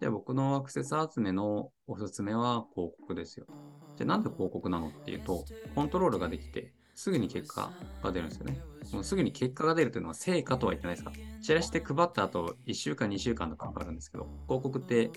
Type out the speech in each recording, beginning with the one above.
じゃあ僕のアクセス集めのおすすめは広告ですよ。じゃあなんで広告なのっていうと、コントロールができて、すぐに結果が出るんですよね。もうすぐに結果が出るというのは成果とは言ってないですか？チラシで配った後、1週間、2週間とかかかるんですけど、広告って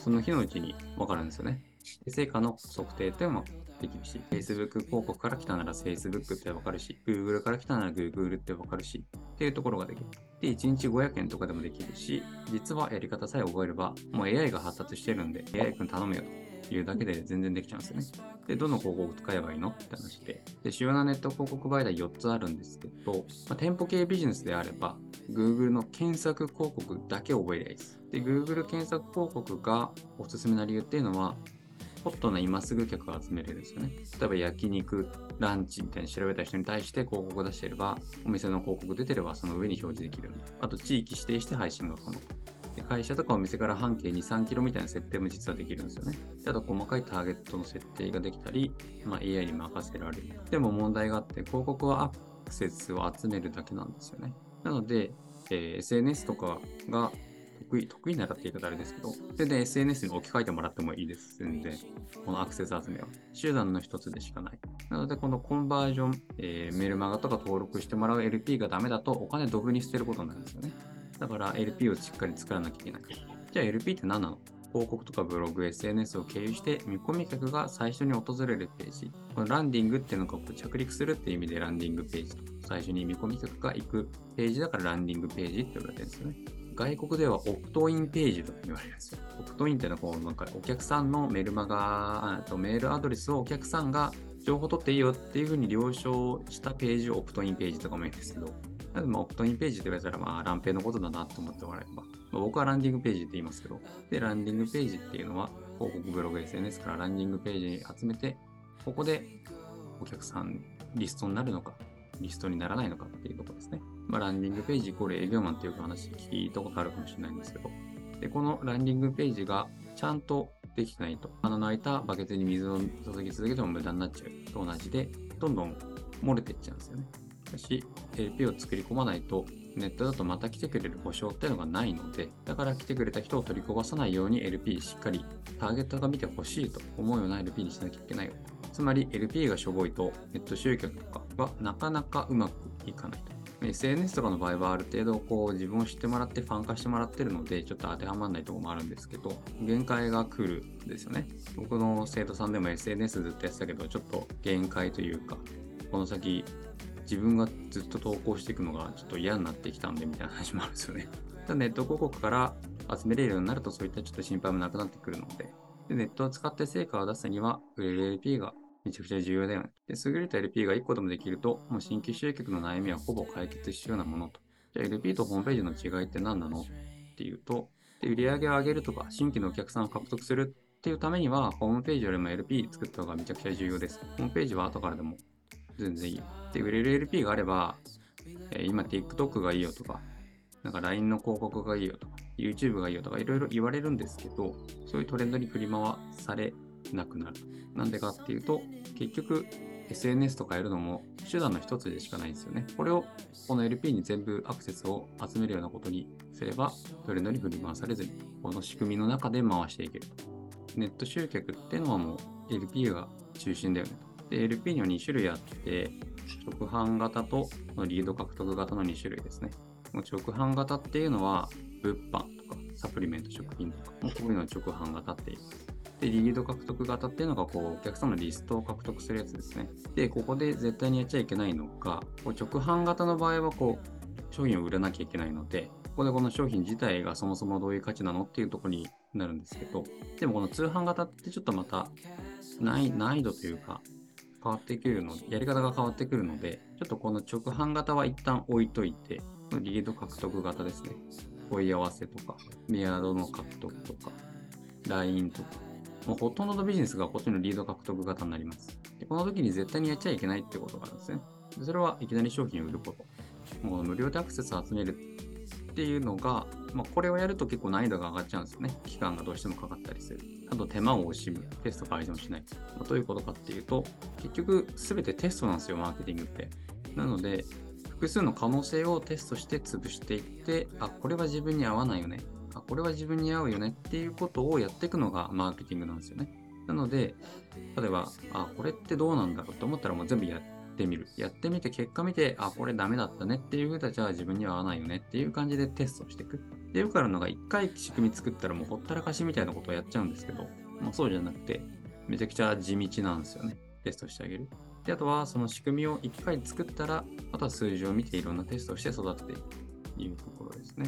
その日のうちにわかるんですよね。で成果の測定っていうのはできるし、Facebook 広告から来たなら Facebook ってわかるし、Google から来たなら Google ってわかるし、っていうところができる。で、1日500円とかでもできるし、実はやり方さえ覚えれば、もう AI が発達してるんで、AI 君頼めよというだけで全然できちゃうんですよね。で、どの広告を使えばいいの？って話で。で、主要なネット広告媒体4つあるんですけど、まあ、店舗系ビジネスであれば、Google の検索広告だけ覚えりゃいいです。で、Google 検索広告がおすすめな理由っていうのは、ホットな今すぐ客が集めるんですよね。例えば焼肉、ランチみたいに調べた人に対して広告を出していれば、お店の広告出てればその上に表示できるあと地域指定して配信が可能。で会社とかお店から半径2、3キロみたいな設定も実はできるんですよね。であと細かいターゲットの設定ができたり、まあ、AI に任せられる。でも問題があって、広告はアクセスを集めるだけなんですよね。なので、えー、SNS とかが得意、得意ならって言い方あれですけど、全然 SNS に置き換えてもらってもいいです。全然。このアクセス集めは。手段の一つでしかない。なので、このコンバージョン、えー、メルマガとか登録してもらう LP がダメだと、お金ドブに捨てることになるんですよね。だから LP をしっかり作らなきゃいけない。じゃあ LP って何なの？広告とかブログ、SNS を経由して見込み客が最初に訪れるページ。このランディングっていうのが着陸するっていう意味でランディングページと。最初に見込み客が行くページだからランディングページって言われてるんですよね。外国ではオプトインページと言われるんですよ。オプトインっていうのはこう、なんかお客さんのメルマガ、とメールアドレスをお客さんが情報取っていいよっていうふうに了承したページをオプトインページとかもいいんですけど、まあ、オプトインページって言われたら、まあ、ランペイのことだなと思ってもらえれば、まあ、僕はランディングページって言いますけど、で、ランディングページっていうのは、広告ブログ SNS からランディングページに集めて、ここでお客さんリストになるのか、リストにならないのかっていうところですね。まあ、ランディングページイコール営業マンっていう話聞いたことあるかもしれないんですけど、で、このランディングページがちゃんとできてないと、穴の開いたバケツに水を注ぎ続けても無駄になっちゃうと同じで、どんどん漏れていっちゃうんですよね。しかし、LP を作り込まないと、ネットだとまた来てくれる保証っていうのがないので、だから来てくれた人を取りこばさないように LP しっかりターゲットが見てほしいと思うような LP にしなきゃいけないよ。つまり LP がしょぼいとネット集客とかはなかなかうまくいかないと。SNS とかの場合はある程度こう自分を知ってもらってファン化してもらってるのでちょっと当てはまらないところもあるんですけど限界が来るんですよね。僕の生徒さんでも SNS ずっとやってたけどちょっと限界というかこの先自分がずっと投稿していくのがちょっと嫌になってきたんでみたいな話もあるんですよね。ただネット広告から集めれるようになるとそういったちょっと心配もなくなってくるので。でネットを使って成果を出すには売れる LP がめちゃくちゃ重要だよね。で、優れた LP が1個でもできると、もう新規集客の悩みはほぼ解決しようなものと。じゃあ LP とホームページの違いって何なの？っていうと、で売上を上げるとか、新規のお客さんを獲得するっていうためには、ホームページよりも LP 作った方がめちゃくちゃ重要です。ホームページは後からでも全然いい。で、売れる LP があれば、え、今 TikTok がいいよとか、なんか LINE の広告がいいよとか、YouTube がいいよとか、いろいろ言われるんですけど、そういうトレンドに振り回されなくなる。なんでかっていうと、結局 SNS とかやるのも手段の一つでしかないんですよね。これをこの LP に全部アクセスを集めるようなことにすれば、トレンドに振り回されずに、この仕組みの中で回していける。ネット集客っていうのはもう LP が中心だよね。で、LP には2種類あって、直販型とリード獲得型の2種類ですね。直販型っていうのは、物販とかサプリメント食品とか、こういうのを直販型って言います。で、リード獲得型っていうのが、こう、お客さんのリストを獲得するやつですね。で、ここで絶対にやっちゃいけないのが、こう直販型の場合は、こう、商品を売らなきゃいけないので、ここでこの商品自体がそもそもどういう価値なのっていうところになるんですけど、でもこの通販型ってちょっとまた難易度というか変わってくるの、やり方が変わってくるので、ちょっとこの直販型は一旦置いといて、リード獲得型ですね。問い合わせとか、メアドの獲得とか、LINE とか、もうほとんどのビジネスがこっちのリード獲得型になります。でこの時に絶対にやっちゃいけないってことがあるんですね。でそれはいきなり商品を売ること。もう無料でアクセスを集めるっていうのが、まあ、これをやると結構難易度が上がっちゃうんですよね。期間がどうしてもかかったりする。あと手間を惜しむ。テスト改善をしない。まあ、どういうことかっていうと、結局全てテストなんですよ、マーケティングって。なので、複数の可能性をテストして潰していって、あ、これは自分に合わないよね。あ、これは自分に合うよねっていうことをやっていくのがマーケティングなんですよね。なので、例えば、あ、これってどうなんだろうと思ったらもう全部やってみる。やってみて、結果見て、あ、これダメだったねっていうふうだじゃあ自分には合わないよねっていう感じでテストしていく。で、よくあるのが、一回仕組み作ったらもうほったらかしみたいなことをやっちゃうんですけど、もうそうじゃなくて、めちゃくちゃ地道なんですよね。テストしてあげる。で、あとはその仕組みを一回作ったら、あとは数字を見ていろんなテストをして育てていくというところですね。